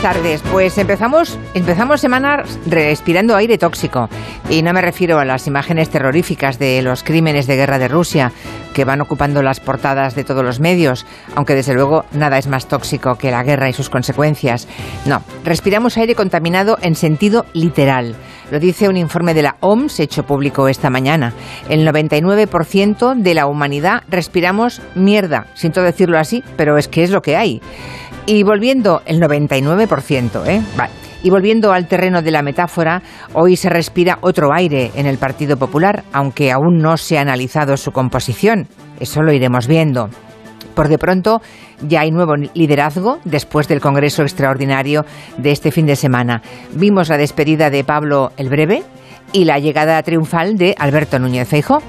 buenas tardes. Pues empezamos, empezamos semana respirando aire tóxico. Y no me refiero a las imágenes terroríficas de los crímenes de guerra de Rusia que van ocupando las portadas de todos los medios, aunque desde luego nada es más tóxico que la guerra y sus consecuencias. No, respiramos aire contaminado en sentido literal. Lo dice un informe de la OMS hecho público esta mañana. El 99% de la humanidad respiramos mierda. Siento decirlo así, pero es que es lo que hay. Y volviendo, el 99%, ¿eh? Y volviendo al terreno de la metáfora, hoy se respira otro aire en el Partido Popular, aunque aún no se ha analizado su composición. Eso lo iremos viendo. Por de pronto ya hay nuevo liderazgo después del Congreso Extraordinario de este fin de semana. Vimos la despedida de Pablo el Breve y la llegada triunfal de Alberto Núñez Feijóo.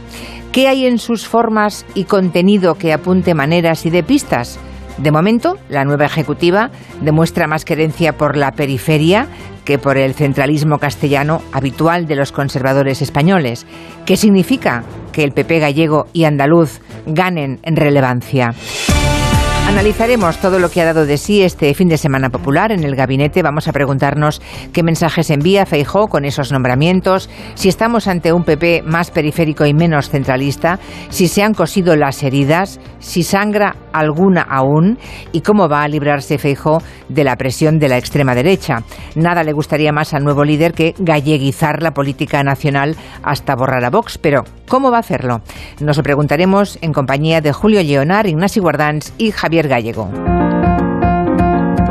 ¿Qué hay en sus formas y contenido que apunte maneras y de pistas? De momento, la nueva ejecutiva demuestra más querencia por la periferia que por el centralismo castellano habitual de los conservadores españoles. ¿Qué significa que el PP gallego y andaluz ganen en relevancia? Analizaremos todo lo que ha dado de sí este fin de semana popular en el gabinete. Vamos a preguntarnos qué mensajes envía Feijó con esos nombramientos, si estamos ante un PP más periférico y menos centralista, si se han cosido las heridas, si sangra alguna aún y cómo va a librarse Feijó de la presión de la extrema derecha. Nada le gustaría más al nuevo líder que galleguizar la política nacional hasta borrar a Vox, pero ¿cómo va a hacerlo? Nos lo preguntaremos en compañía de Julio Leonar, Ignacio Guardans y Javier Gallego.